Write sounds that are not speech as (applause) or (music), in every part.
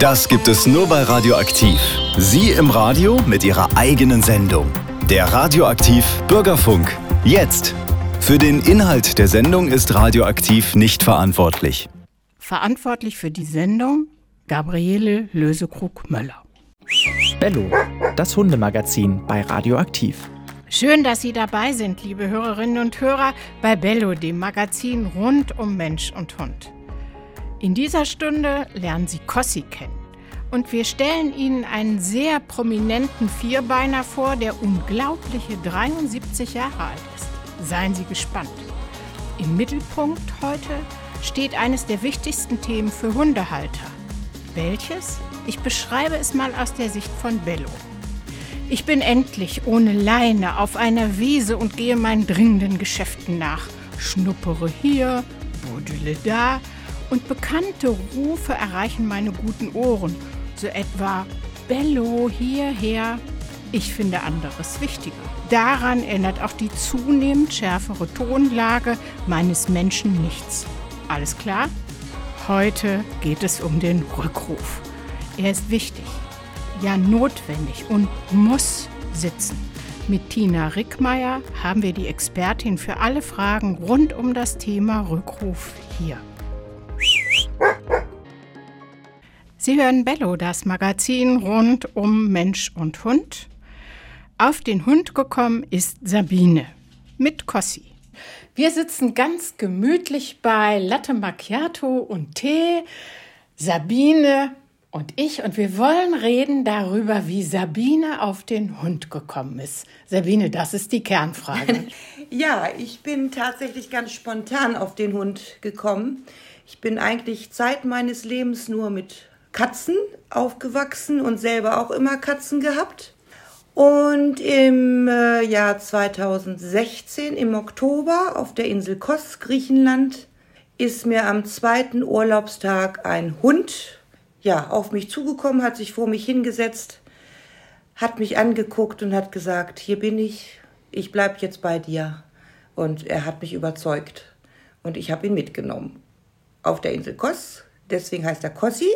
Das gibt es nur bei Radioaktiv. Sie im Radio mit Ihrer eigenen Sendung. Der Radioaktiv Bürgerfunk. Jetzt. Für den Inhalt der Sendung ist Radioaktiv nicht verantwortlich. Verantwortlich für die Sendung Gabriele Lösekrug-Möller. Bello, das Hundemagazin bei Radioaktiv. Schön, dass Sie dabei sind, liebe Hörerinnen und Hörer, bei Bello, dem Magazin rund um Mensch und Hund. In dieser Stunde lernen Sie Kossi kennen. Und wir stellen Ihnen einen sehr prominenten Vierbeiner vor, der unglaubliche 73 Jahre alt ist. Seien Sie gespannt. Im Mittelpunkt heute steht eines der wichtigsten Themen für Hundehalter. Welches? Ich beschreibe es mal aus der Sicht von Bello. Ich bin endlich ohne Leine auf einer Wiese und gehe meinen dringenden Geschäften nach. Schnuppere hier, budele da und bekannte Rufe erreichen meine guten Ohren. So etwa Bello hierher. Ich finde anderes wichtiger. Daran ändert auch die zunehmend schärfere Tonlage meines Menschen nichts. Alles klar? Heute geht es um den Rückruf. Er ist wichtig, ja notwendig und muss sitzen. Mit Tina Rickmeier haben wir die Expertin für alle Fragen rund um das Thema Rückruf hier. Sie hören Bello, das Magazin rund um Mensch und Hund. Auf den Hund gekommen ist Sabine mit Kossi. Wir sitzen ganz gemütlich bei Latte Macchiato und Tee. Sabine und ich und wir wollen reden darüber, wie Sabine auf den Hund gekommen ist. Sabine, das ist die Kernfrage. (laughs) ja, ich bin tatsächlich ganz spontan auf den Hund gekommen. Ich bin eigentlich Zeit meines Lebens nur mit Katzen aufgewachsen und selber auch immer Katzen gehabt. Und im äh, Jahr 2016, im Oktober, auf der Insel Kos, Griechenland, ist mir am zweiten Urlaubstag ein Hund ja, auf mich zugekommen, hat sich vor mich hingesetzt, hat mich angeguckt und hat gesagt, hier bin ich, ich bleib jetzt bei dir. Und er hat mich überzeugt. Und ich habe ihn mitgenommen auf der Insel Kos. Deswegen heißt er Kossi.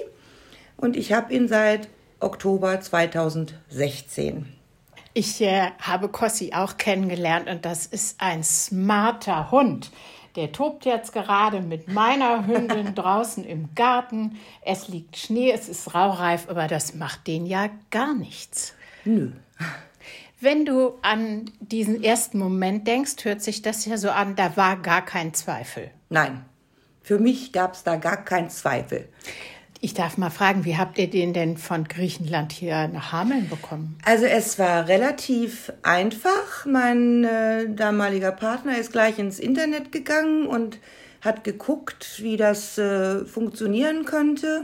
Und ich habe ihn seit Oktober 2016. Ich äh, habe Kossi auch kennengelernt und das ist ein smarter Hund. Der tobt jetzt gerade mit meiner Hündin (laughs) draußen im Garten. Es liegt Schnee, es ist raureif, aber das macht den ja gar nichts. Nö. Wenn du an diesen ersten Moment denkst, hört sich das ja so an, da war gar kein Zweifel. Nein, für mich gab es da gar keinen Zweifel. Ich darf mal fragen, wie habt ihr den denn von Griechenland hier nach Hameln bekommen? Also es war relativ einfach. Mein äh, damaliger Partner ist gleich ins Internet gegangen und hat geguckt, wie das äh, funktionieren könnte.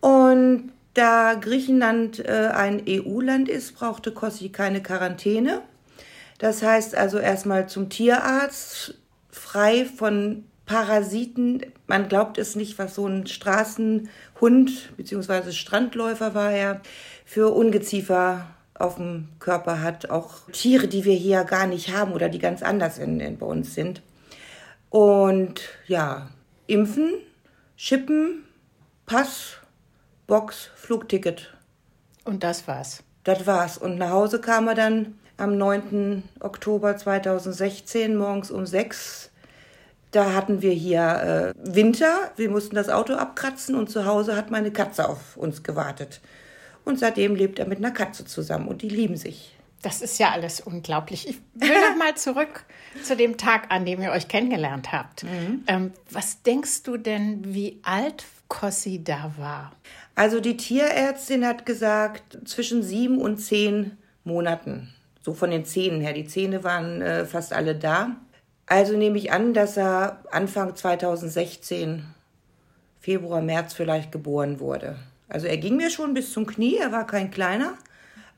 Und da Griechenland äh, ein EU-Land ist, brauchte Kossi keine Quarantäne. Das heißt also erstmal zum Tierarzt, frei von Parasiten. Man glaubt es nicht, was so ein Straßenhund bzw. Strandläufer war er für Ungeziefer auf dem Körper hat. Auch Tiere, die wir hier gar nicht haben oder die ganz anders in, in bei uns sind. Und ja, impfen, Schippen, Pass, Box, Flugticket. Und das war's. Das war's. Und nach Hause kam er dann am 9. Oktober 2016 morgens um 6 da hatten wir hier äh, Winter, wir mussten das Auto abkratzen und zu Hause hat meine Katze auf uns gewartet. Und seitdem lebt er mit einer Katze zusammen und die lieben sich. Das ist ja alles unglaublich. Ich will noch mal zurück (laughs) zu dem Tag, an dem ihr euch kennengelernt habt. Mhm. Ähm, was denkst du denn, wie alt Kossi da war? Also die Tierärztin hat gesagt, zwischen sieben und zehn Monaten. So von den Zähnen her. Die Zähne waren äh, fast alle da. Also nehme ich an, dass er Anfang 2016, Februar, März vielleicht geboren wurde. Also er ging mir schon bis zum Knie, er war kein kleiner.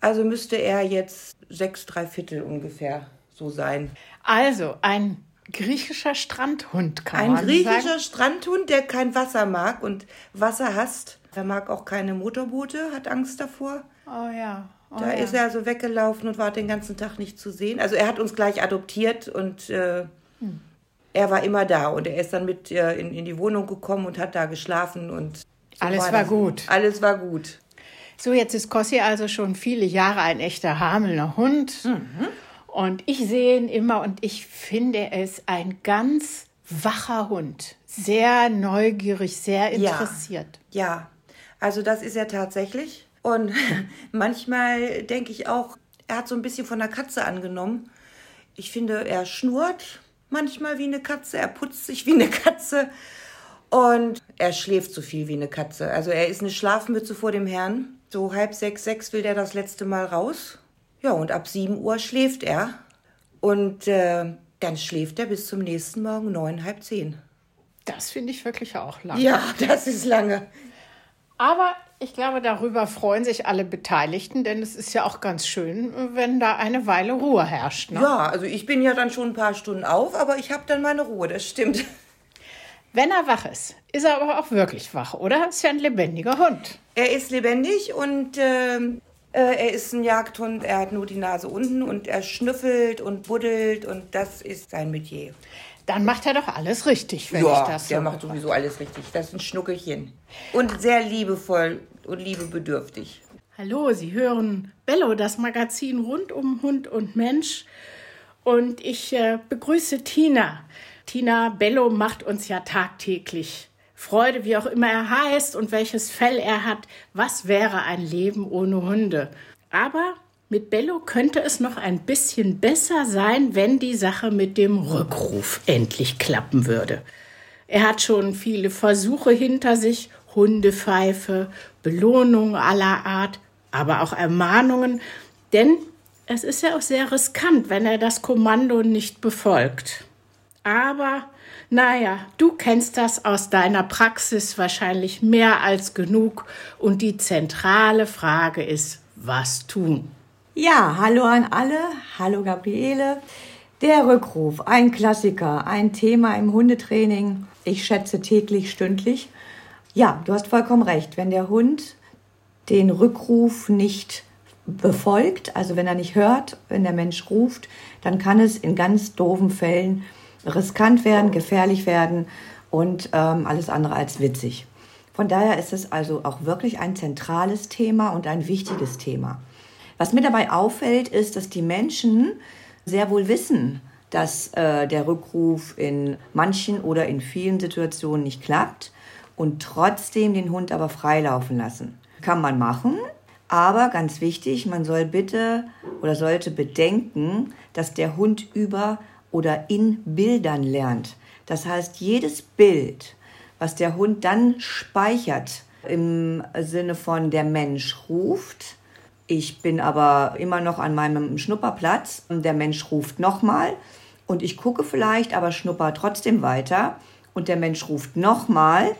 Also müsste er jetzt sechs, drei Viertel ungefähr so sein. Also ein griechischer Strandhund kann ein man sagen. Ein griechischer Strandhund, der kein Wasser mag und Wasser hasst. Er mag auch keine Motorboote, hat Angst davor. Oh ja. Oh da ja. ist er also weggelaufen und war den ganzen Tag nicht zu sehen. Also er hat uns gleich adoptiert und äh, er war immer da und er ist dann mit äh, in, in die Wohnung gekommen und hat da geschlafen und So Alles war das. gut. Alles war gut. So, jetzt ist Kossi also schon viele Jahre ein echter Hamelner Hund. Und ich sehe ihn immer und ich finde es ein ganz wacher Hund. Sehr neugierig, sehr interessiert. Ja, ja. also das ist er tatsächlich. Und (laughs) manchmal denke ich auch, er hat so ein bisschen von der Katze angenommen. Ich finde, er schnurrt manchmal wie eine Katze, er putzt sich wie eine Katze und er schläft so viel wie eine Katze. Also er ist eine Schlafmütze vor dem Herrn. So halb sechs, sechs will der das letzte Mal raus. Ja, und ab sieben Uhr schläft er. Und äh, dann schläft er bis zum nächsten Morgen neun, halb zehn. Das finde ich wirklich auch lang. Ja, das ist lange. Aber ich glaube, darüber freuen sich alle Beteiligten, denn es ist ja auch ganz schön, wenn da eine Weile Ruhe herrscht. Ne? Ja, also ich bin ja dann schon ein paar Stunden auf, aber ich habe dann meine Ruhe, das stimmt. (laughs) Wenn er wach ist, ist er aber auch wirklich wach, oder? Ist ja ein lebendiger Hund. Er ist lebendig und ähm, äh, er ist ein Jagdhund, er hat nur die Nase unten und er schnüffelt und buddelt und das ist sein Metier. Dann macht er doch alles richtig, wenn ja, ich das so der macht sowieso alles richtig. Das ist ein Schnuckelchen. Und sehr liebevoll und liebebedürftig. Hallo, Sie hören Bello, das Magazin rund um Hund und Mensch. Und ich äh, begrüße Tina. Tina Bello macht uns ja tagtäglich Freude, wie auch immer er heißt und welches Fell er hat. Was wäre ein Leben ohne Hunde? Aber mit Bello könnte es noch ein bisschen besser sein, wenn die Sache mit dem Rückruf endlich klappen würde. Er hat schon viele Versuche hinter sich, Hundepfeife, Belohnung aller Art, aber auch Ermahnungen, denn es ist ja auch sehr riskant, wenn er das Kommando nicht befolgt. Aber, naja, du kennst das aus deiner Praxis wahrscheinlich mehr als genug und die zentrale Frage ist, was tun? Ja, hallo an alle. Hallo Gabriele. Der Rückruf, ein Klassiker, ein Thema im Hundetraining. Ich schätze täglich, stündlich. Ja, du hast vollkommen recht. Wenn der Hund den Rückruf nicht befolgt, also wenn er nicht hört, wenn der Mensch ruft, dann kann es in ganz doofen Fällen riskant werden, gefährlich werden und ähm, alles andere als witzig. Von daher ist es also auch wirklich ein zentrales Thema und ein wichtiges Thema. Was mir dabei auffällt, ist, dass die Menschen sehr wohl wissen, dass äh, der Rückruf in manchen oder in vielen Situationen nicht klappt und trotzdem den Hund aber freilaufen lassen. Kann man machen, aber ganz wichtig, man soll bitte oder sollte bedenken, dass der Hund über oder in Bildern lernt. Das heißt, jedes Bild, was der Hund dann speichert, im Sinne von der Mensch ruft, ich bin aber immer noch an meinem Schnupperplatz. Der Mensch ruft nochmal und ich gucke vielleicht, aber schnupper trotzdem weiter. Und der Mensch ruft nochmal.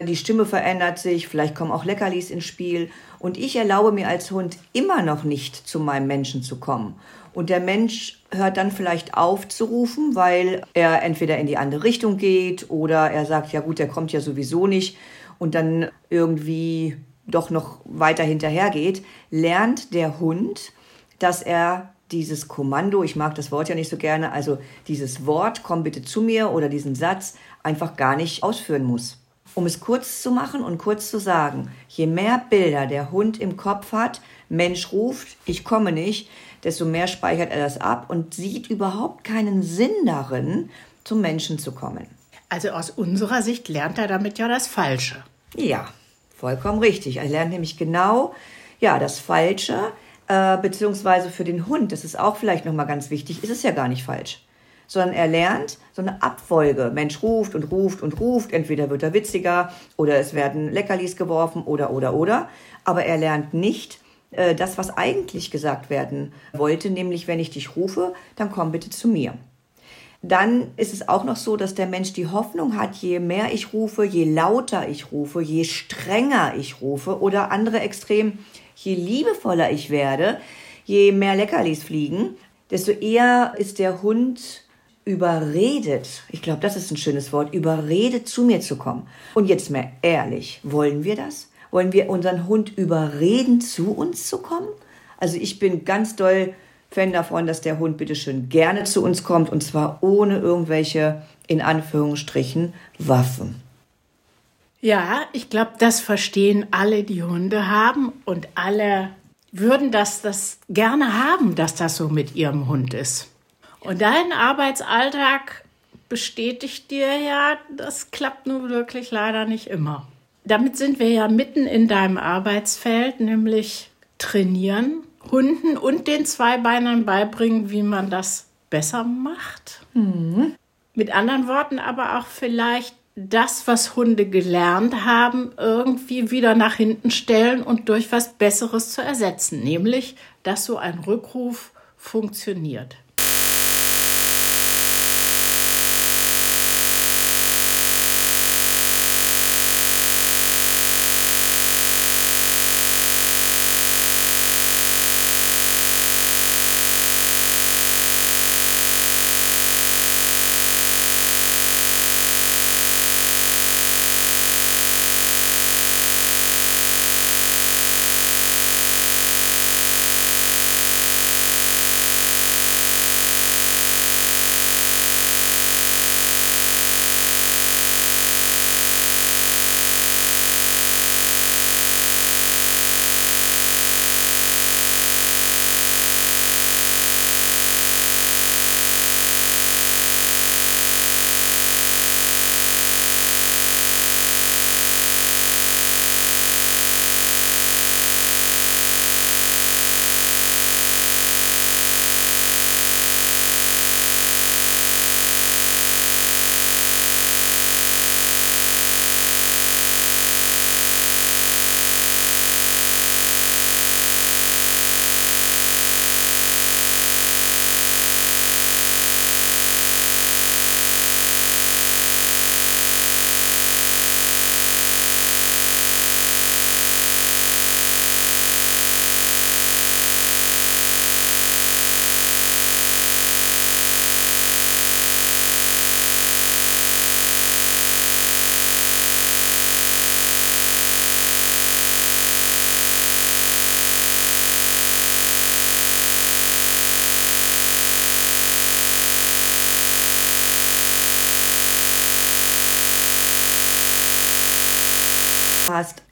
Die Stimme verändert sich, vielleicht kommen auch Leckerlis ins Spiel. Und ich erlaube mir als Hund immer noch nicht zu meinem Menschen zu kommen. Und der Mensch hört dann vielleicht auf zu rufen, weil er entweder in die andere Richtung geht oder er sagt, ja gut, der kommt ja sowieso nicht. Und dann irgendwie doch noch weiter hinterher geht, lernt der Hund, dass er dieses Kommando, ich mag das Wort ja nicht so gerne, also dieses Wort, komm bitte zu mir oder diesen Satz einfach gar nicht ausführen muss. Um es kurz zu machen und kurz zu sagen, je mehr Bilder der Hund im Kopf hat, Mensch ruft, ich komme nicht, desto mehr speichert er das ab und sieht überhaupt keinen Sinn darin, zum Menschen zu kommen. Also aus unserer Sicht lernt er damit ja das Falsche. Ja, vollkommen richtig. Er lernt nämlich genau ja, das Falsche, äh, beziehungsweise für den Hund, das ist auch vielleicht nochmal ganz wichtig, ist es ja gar nicht falsch. Sondern er lernt so eine Abfolge. Mensch ruft und ruft und ruft. Entweder wird er witziger oder es werden Leckerlis geworfen oder, oder, oder. Aber er lernt nicht äh, das, was eigentlich gesagt werden wollte, nämlich wenn ich dich rufe, dann komm bitte zu mir. Dann ist es auch noch so, dass der Mensch die Hoffnung hat, je mehr ich rufe, je lauter ich rufe, je strenger ich rufe oder andere extrem, je liebevoller ich werde, je mehr Leckerlis fliegen, desto eher ist der Hund überredet, ich glaube, das ist ein schönes Wort, überredet zu mir zu kommen. Und jetzt mal ehrlich, wollen wir das? Wollen wir unseren Hund überreden, zu uns zu kommen? Also ich bin ganz doll Fan davon, dass der Hund bitte schön gerne zu uns kommt und zwar ohne irgendwelche, in Anführungsstrichen, Waffen. Ja, ich glaube, das verstehen alle, die Hunde haben und alle würden das, das gerne haben, dass das so mit ihrem Hund ist. Und dein Arbeitsalltag bestätigt dir ja, das klappt nun wirklich leider nicht immer. Damit sind wir ja mitten in deinem Arbeitsfeld, nämlich trainieren, Hunden und den Zweibeinern beibringen, wie man das besser macht. Mhm. Mit anderen Worten aber auch vielleicht das, was Hunde gelernt haben, irgendwie wieder nach hinten stellen und durch was Besseres zu ersetzen, nämlich dass so ein Rückruf funktioniert.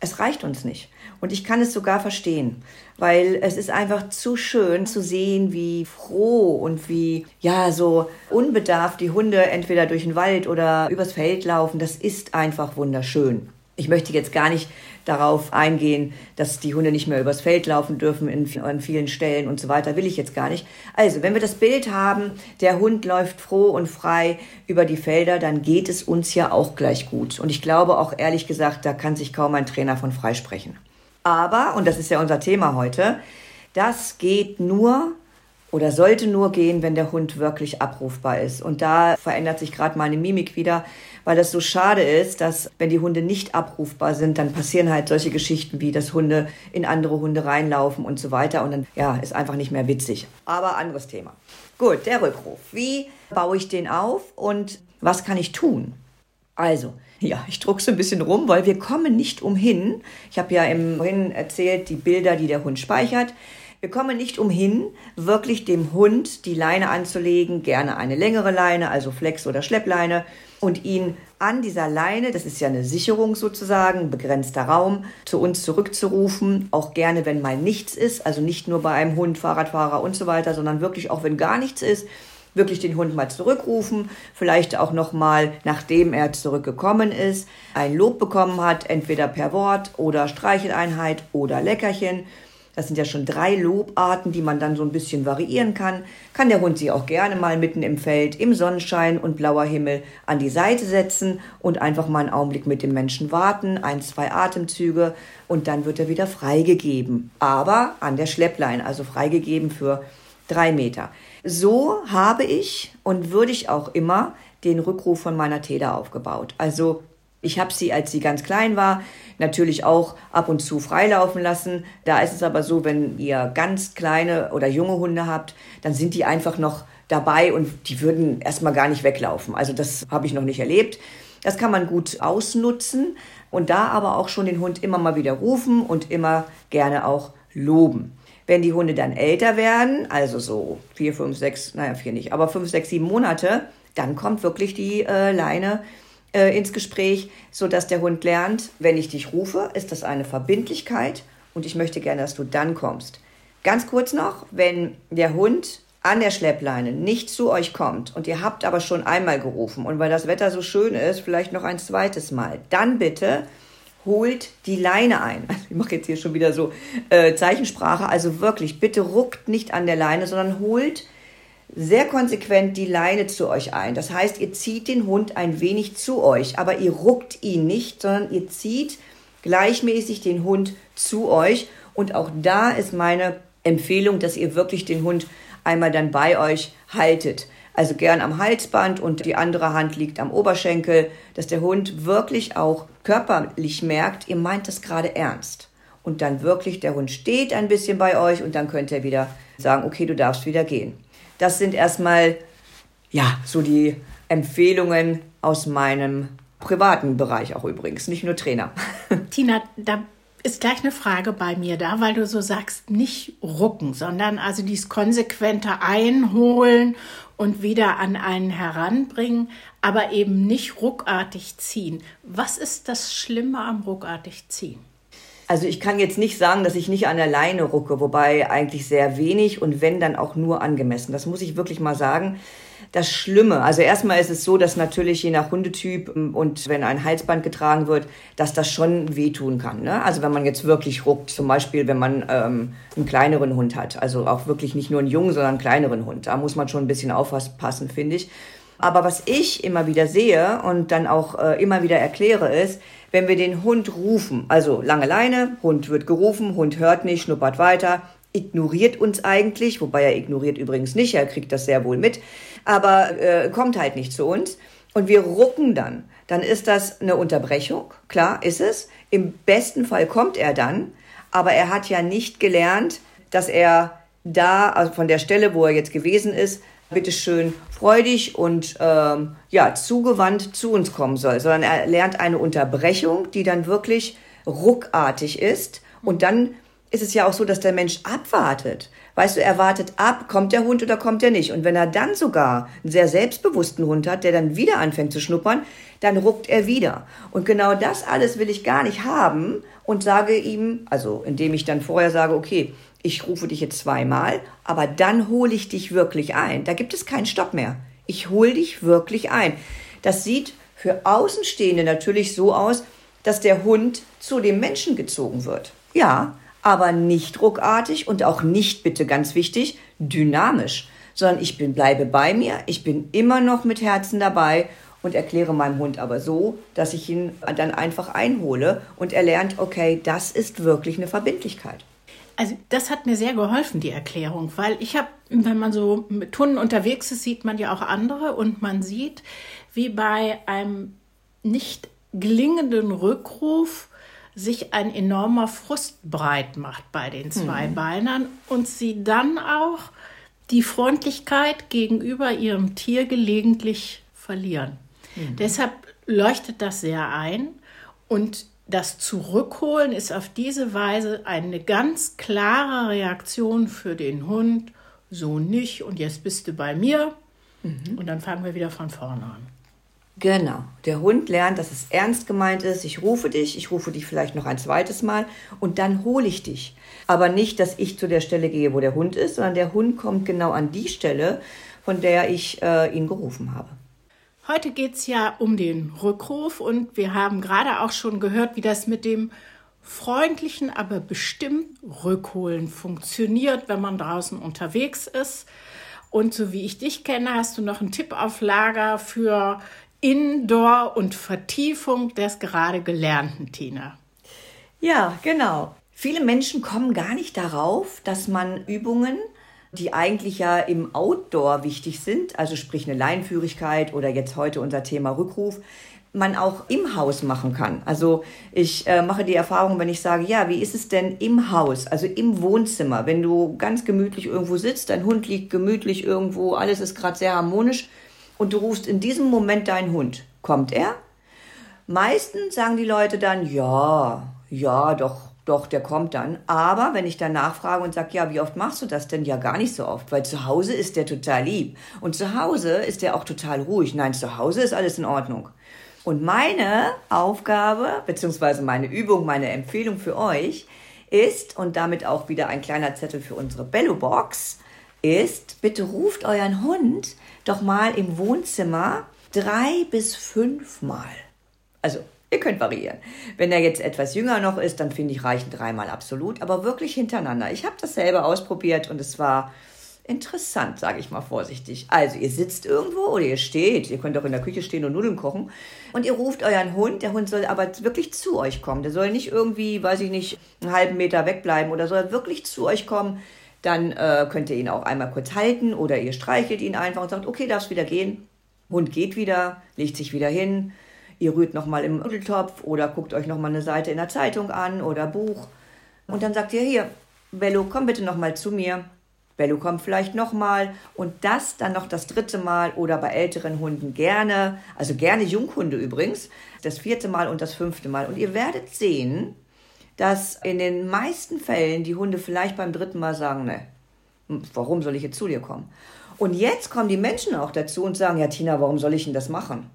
Es reicht uns nicht. Und ich kann es sogar verstehen, weil es ist einfach zu schön zu sehen, wie froh und wie, ja, so unbedarft die Hunde entweder durch den Wald oder übers Feld laufen. Das ist einfach wunderschön. Ich möchte jetzt gar nicht darauf eingehen, dass die Hunde nicht mehr übers Feld laufen dürfen in, an vielen Stellen und so weiter, will ich jetzt gar nicht. Also, wenn wir das Bild haben, der Hund läuft froh und frei über die Felder, dann geht es uns ja auch gleich gut. Und ich glaube auch ehrlich gesagt, da kann sich kaum ein Trainer von freisprechen. Aber, und das ist ja unser Thema heute, das geht nur oder sollte nur gehen, wenn der Hund wirklich abrufbar ist. Und da verändert sich gerade meine Mimik wieder, weil das so schade ist, dass wenn die Hunde nicht abrufbar sind, dann passieren halt solche Geschichten wie, dass Hunde in andere Hunde reinlaufen und so weiter. Und dann, ja, ist einfach nicht mehr witzig. Aber anderes Thema. Gut, der Rückruf. Wie baue ich den auf und was kann ich tun? Also, (laughs) ja, ich druckse ein bisschen rum, weil wir kommen nicht umhin. Ich habe ja im Vorhin erzählt, die Bilder, die der Hund speichert. Wir kommen nicht umhin, wirklich dem Hund die Leine anzulegen, gerne eine längere Leine, also Flex- oder Schleppleine, und ihn an dieser Leine, das ist ja eine Sicherung sozusagen, begrenzter Raum, zu uns zurückzurufen, auch gerne, wenn mal nichts ist, also nicht nur bei einem Hund, Fahrradfahrer und so weiter, sondern wirklich auch, wenn gar nichts ist, wirklich den Hund mal zurückrufen, vielleicht auch noch mal, nachdem er zurückgekommen ist, ein Lob bekommen hat, entweder per Wort oder Streicheleinheit oder Leckerchen das sind ja schon drei Lobarten, die man dann so ein bisschen variieren kann. Kann der Hund sich auch gerne mal mitten im Feld, im Sonnenschein und blauer Himmel an die Seite setzen und einfach mal einen Augenblick mit dem Menschen warten, ein, zwei Atemzüge und dann wird er wieder freigegeben. Aber an der Schlepplein, also freigegeben für drei Meter. So habe ich und würde ich auch immer den Rückruf von meiner Teda aufgebaut. Also ich habe sie, als sie ganz klein war, natürlich auch ab und zu freilaufen lassen. Da ist es aber so, wenn ihr ganz kleine oder junge Hunde habt, dann sind die einfach noch dabei und die würden erstmal gar nicht weglaufen. Also das habe ich noch nicht erlebt. Das kann man gut ausnutzen und da aber auch schon den Hund immer mal wieder rufen und immer gerne auch loben. Wenn die Hunde dann älter werden, also so vier, fünf, sechs, naja, vier nicht, aber fünf, sechs, sieben Monate, dann kommt wirklich die äh, Leine äh, ins Gespräch, sodass der Hund lernt, wenn ich dich rufe, ist das eine Verbindlichkeit und ich möchte gerne, dass du dann kommst. Ganz kurz noch, wenn der Hund an der Schleppleine nicht zu euch kommt und ihr habt aber schon einmal gerufen und weil das Wetter so schön ist, vielleicht noch ein zweites Mal, dann bitte holt die Leine ein. (laughs) Ich mache jetzt hier schon wieder so äh, Zeichensprache. Also wirklich, bitte ruckt nicht an der Leine, sondern holt sehr konsequent die Leine zu euch ein. Das heißt, ihr zieht den Hund ein wenig zu euch, aber ihr ruckt ihn nicht, sondern ihr zieht gleichmäßig den Hund zu euch. Und auch da ist meine Empfehlung, dass ihr wirklich den Hund einmal dann bei euch haltet. Also gern am Halsband und die andere Hand liegt am Oberschenkel, dass der Hund wirklich auch körperlich merkt, ihr meint das gerade ernst. Und dann wirklich der Hund steht ein bisschen bei euch und dann könnt ihr wieder sagen, okay, du darfst wieder gehen. Das sind erstmal, ja, so die Empfehlungen aus meinem privaten Bereich auch übrigens, nicht nur Trainer. (laughs) Tina, da ist gleich eine Frage bei mir da, weil du so sagst, nicht rucken, sondern also dieses konsequente Einholen und wieder an einen heranbringen, aber eben nicht ruckartig ziehen. Was ist das Schlimme am ruckartig ziehen? Also ich kann jetzt nicht sagen, dass ich nicht an der Leine rucke, wobei eigentlich sehr wenig und wenn dann auch nur angemessen. Das muss ich wirklich mal sagen das Schlimme. Also erstmal ist es so, dass natürlich je nach Hundetyp ähm, und wenn ein Halsband getragen wird, dass das schon wehtun kann. Ne? Also wenn man jetzt wirklich ruckt, zum Beispiel wenn man ähm, einen kleineren Hund hat, also auch wirklich nicht nur einen jungen, sondern einen kleineren Hund, da muss man schon ein bisschen aufpassen, finde ich. Aber was ich immer wieder sehe und dann auch äh, immer wieder erkläre, ist, wenn wir den Hund rufen, also lange Leine, Hund wird gerufen, Hund hört nicht, schnuppert weiter, ignoriert uns eigentlich, wobei er ignoriert übrigens nicht, er kriegt das sehr wohl mit, aber äh, kommt halt nicht zu uns. Und wir rucken dann. Dann ist das eine Unterbrechung, klar ist es. Im besten Fall kommt er dann, aber er hat ja nicht gelernt, dass er da, also von der Stelle, wo er jetzt gewesen ist, bitteschön freudig und ähm, ja, zugewandt zu uns kommen soll, sondern er lernt eine Unterbrechung, die dann wirklich ruckartig ist und dann ist es ja auch so, dass der Mensch abwartet. Weißt du, er wartet ab, kommt der Hund oder kommt er nicht. Und wenn er dann sogar einen sehr selbstbewussten Hund hat, der dann wieder anfängt zu schnuppern, dann ruckt er wieder. Und genau das alles will ich gar nicht haben und sage ihm, also indem ich dann vorher sage, okay, ich rufe dich jetzt zweimal, aber dann hole ich dich wirklich ein. Da gibt es keinen Stopp mehr. Ich hole dich wirklich ein. Das sieht für Außenstehende natürlich so aus, dass der Hund zu dem Menschen gezogen wird. Ja, aber nicht ruckartig und auch nicht, bitte ganz wichtig, dynamisch, sondern ich bin, bleibe bei mir, ich bin immer noch mit Herzen dabei und erkläre meinem Hund aber so, dass ich ihn dann einfach einhole und er lernt, okay, das ist wirklich eine Verbindlichkeit. Also das hat mir sehr geholfen, die Erklärung, weil ich habe, wenn man so mit Hunden unterwegs ist, sieht man ja auch andere und man sieht, wie bei einem nicht gelingenden Rückruf sich ein enormer Frust breit macht bei den Zweibeinern mhm. und sie dann auch die Freundlichkeit gegenüber ihrem Tier gelegentlich verlieren. Mhm. Deshalb leuchtet das sehr ein und das Zurückholen ist auf diese Weise eine ganz klare Reaktion für den Hund. So nicht und jetzt bist du bei mir mhm. und dann fangen wir wieder von vorne an. Genau. Der Hund lernt, dass es ernst gemeint ist. Ich rufe dich, ich rufe dich vielleicht noch ein zweites Mal und dann hole ich dich. Aber nicht, dass ich zu der Stelle gehe, wo der Hund ist, sondern der Hund kommt genau an die Stelle, von der ich äh, ihn gerufen habe. Heute geht es ja um den Rückruf und wir haben gerade auch schon gehört, wie das mit dem freundlichen, aber bestimmt Rückholen funktioniert, wenn man draußen unterwegs ist. Und so wie ich dich kenne, hast du noch einen Tipp auf Lager für Indoor und Vertiefung des gerade Gelernten, Tina. Ja, genau. Viele Menschen kommen gar nicht darauf, dass man Übungen, die eigentlich ja im Outdoor wichtig sind, also sprich eine Leinführigkeit oder jetzt heute unser Thema Rückruf, man auch im Haus machen kann. Also ich äh, mache die Erfahrung, wenn ich sage, ja, wie ist es denn im Haus, also im Wohnzimmer, wenn du ganz gemütlich irgendwo sitzt, dein Hund liegt gemütlich irgendwo, alles ist gerade sehr harmonisch und du rufst in diesem Moment deinen Hund. Kommt er? Meistens sagen die Leute dann, ja, ja, doch, doch, der kommt dann. Aber wenn ich dann nachfrage und sage, ja, wie oft machst du das denn? Ja, gar nicht so oft, weil zu Hause ist der total lieb. Und zu Hause ist der auch total ruhig. Nein, zu Hause ist alles in Ordnung. Und meine Aufgabe, beziehungsweise meine Übung, meine Empfehlung für euch ist, und damit auch wieder ein kleiner Zettel für unsere Bello-Box, ist, bitte ruft euren Hund doch mal im Wohnzimmer drei bis fünfmal. Also Ihr könnt variieren. Wenn er jetzt etwas jünger noch ist, dann finde ich reichen dreimal absolut, aber wirklich hintereinander. Ich habe das selber ausprobiert und es war interessant, sage ich mal vorsichtig. Also ihr sitzt irgendwo oder ihr steht, ihr könnt auch in der Küche stehen und Nudeln kochen und ihr ruft euren Hund, der Hund soll aber wirklich zu euch kommen. Der soll nicht irgendwie, weiß ich nicht, einen halben Meter wegbleiben oder soll wirklich zu euch kommen. Dann äh, könnt ihr ihn auch einmal kurz halten oder ihr streichelt ihn einfach und sagt, okay, darfst wieder gehen. Hund geht wieder, legt sich wieder hin Ihr rührt nochmal im Nudeltopf oder guckt euch nochmal eine Seite in der Zeitung an oder Buch. Und dann sagt ihr, hier, Bello, komm bitte nochmal zu mir. Bello kommt vielleicht nochmal und das dann noch das dritte Mal oder bei älteren Hunden gerne, also gerne Junghunde übrigens, das vierte Mal und das fünfte Mal. Und ihr werdet sehen, dass in den meisten Fällen die Hunde vielleicht beim dritten Mal sagen, ne, warum soll ich jetzt zu dir kommen? Und jetzt kommen die Menschen auch dazu und sagen, ja Tina, warum soll ich denn das machen?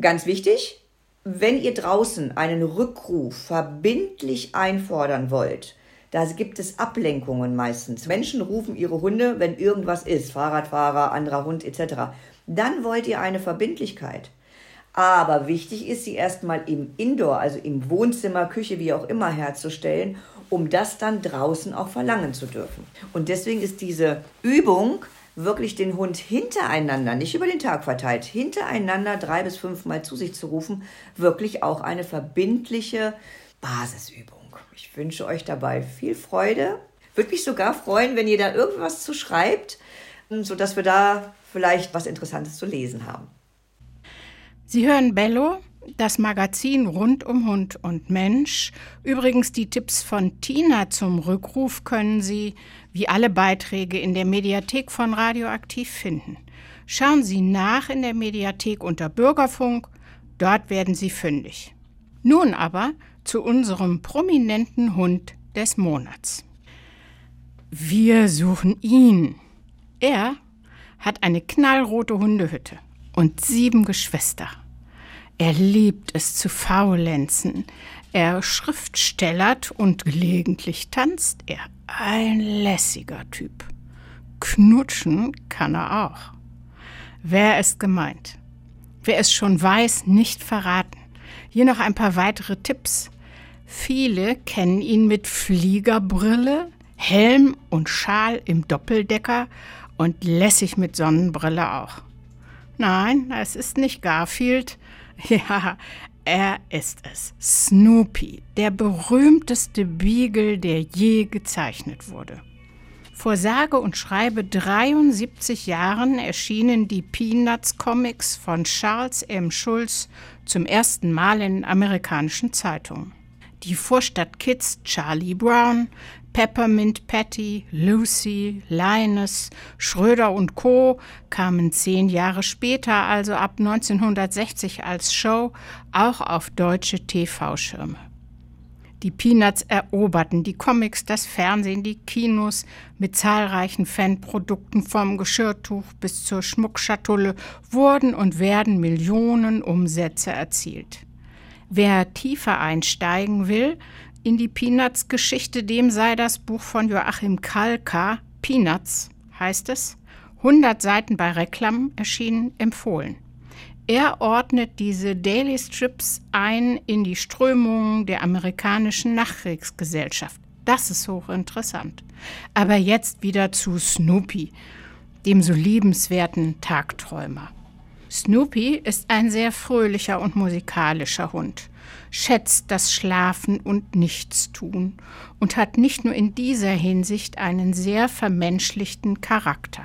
Ganz wichtig, wenn ihr draußen einen Rückruf verbindlich einfordern wollt, da gibt es Ablenkungen meistens. Menschen rufen ihre Hunde, wenn irgendwas ist, Fahrradfahrer, anderer Hund etc. Dann wollt ihr eine Verbindlichkeit. Aber wichtig ist, sie erstmal im Indoor, also im Wohnzimmer, Küche, wie auch immer herzustellen, um das dann draußen auch verlangen zu dürfen. Und deswegen ist diese Übung wirklich den Hund hintereinander, nicht über den Tag verteilt, hintereinander drei bis fünfmal zu sich zu rufen, wirklich auch eine verbindliche Basisübung. Ich wünsche euch dabei viel Freude. Würde mich sogar freuen, wenn ihr da irgendwas zu schreibt, sodass wir da vielleicht was Interessantes zu lesen haben. Sie hören Bello, das Magazin rund um Hund und Mensch. Übrigens, die Tipps von Tina zum Rückruf können Sie, wie alle Beiträge, in der Mediathek von Radioaktiv finden. Schauen Sie nach in der Mediathek unter Bürgerfunk, dort werden Sie fündig. Nun aber zu unserem prominenten Hund des Monats. Wir suchen ihn. Er hat eine knallrote Hundehütte und sieben Geschwister. Er liebt es zu faulenzen. Er schriftstellert und gelegentlich tanzt er. Ein lässiger Typ. Knutschen kann er auch. Wer ist gemeint? Wer es schon weiß, nicht verraten. Hier noch ein paar weitere Tipps. Viele kennen ihn mit Fliegerbrille, Helm und Schal im Doppeldecker und lässig mit Sonnenbrille auch. Nein, es ist nicht Garfield, (laughs) Ja, er ist es. Snoopy, der berühmteste Beagle, der je gezeichnet wurde. Vor sage und schreibe 73 Jahren erschienen die Peanuts Comics von Charles M. Schulz zum ersten Mal in amerikanischen Zeitungen. Die Vorstadtkids Charlie Brown, Peppermint Patty, Lucy, Linus, Schröder und Co. kamen zehn Jahre später, also ab 1960 als Show, auch auf deutsche TV-Schirme. Die Peanuts eroberten die Comics, das Fernsehen, die Kinos mit zahlreichen Fanprodukten vom Geschirrtuch bis zur Schmuckschatulle wurden und werden Millionen Umsätze erzielt. Wer tiefer einsteigen will, in die Peanuts-Geschichte, dem sei das Buch von Joachim Kalka, Peanuts heißt es, 100 Seiten bei Reklam erschienen, empfohlen. Er ordnet diese Daily Strips ein in die Strömungen der amerikanischen Nachkriegsgesellschaft. Das ist hochinteressant. Aber jetzt wieder zu Snoopy, dem so liebenswerten Tagträumer. Snoopy ist ein sehr fröhlicher und musikalischer Hund schätzt das Schlafen und Nichtstun und hat nicht nur in dieser Hinsicht einen sehr vermenschlichten Charakter.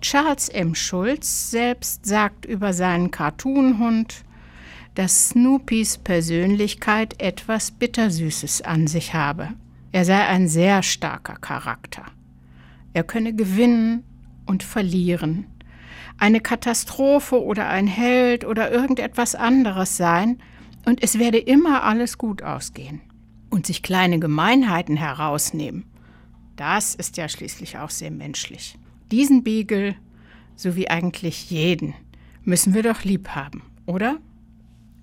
Charles M. Schulz selbst sagt über seinen Cartoonhund, dass Snoopys Persönlichkeit etwas Bittersüßes an sich habe. Er sei ein sehr starker Charakter. Er könne gewinnen und verlieren. Eine Katastrophe oder ein Held oder irgendetwas anderes sein, und es werde immer alles gut ausgehen. Und sich kleine Gemeinheiten herausnehmen, das ist ja schließlich auch sehr menschlich. Diesen Beagle, so wie eigentlich jeden, müssen wir doch lieb haben, oder?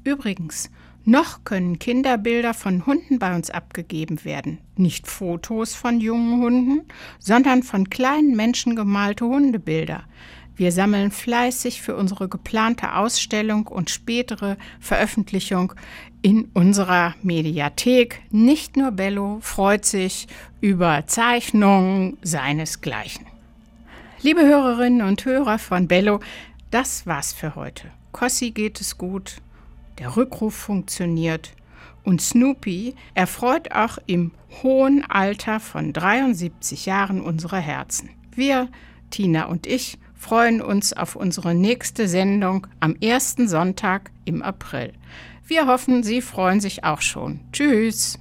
Übrigens, noch können Kinderbilder von Hunden bei uns abgegeben werden. Nicht Fotos von jungen Hunden, sondern von kleinen Menschen gemalte Hundebilder. Wir sammeln fleißig für unsere geplante Ausstellung und spätere Veröffentlichung in unserer Mediathek. Nicht nur Bello freut sich über Zeichnungen seinesgleichen. Liebe Hörerinnen und Hörer von Bello, das war's für heute. Cossi geht es gut, der Rückruf funktioniert und Snoopy erfreut auch im hohen Alter von 73 Jahren unsere Herzen. Wir, Tina und ich, freuen uns auf unsere nächste Sendung am ersten Sonntag im April. Wir hoffen, Sie freuen sich auch schon. Tschüss.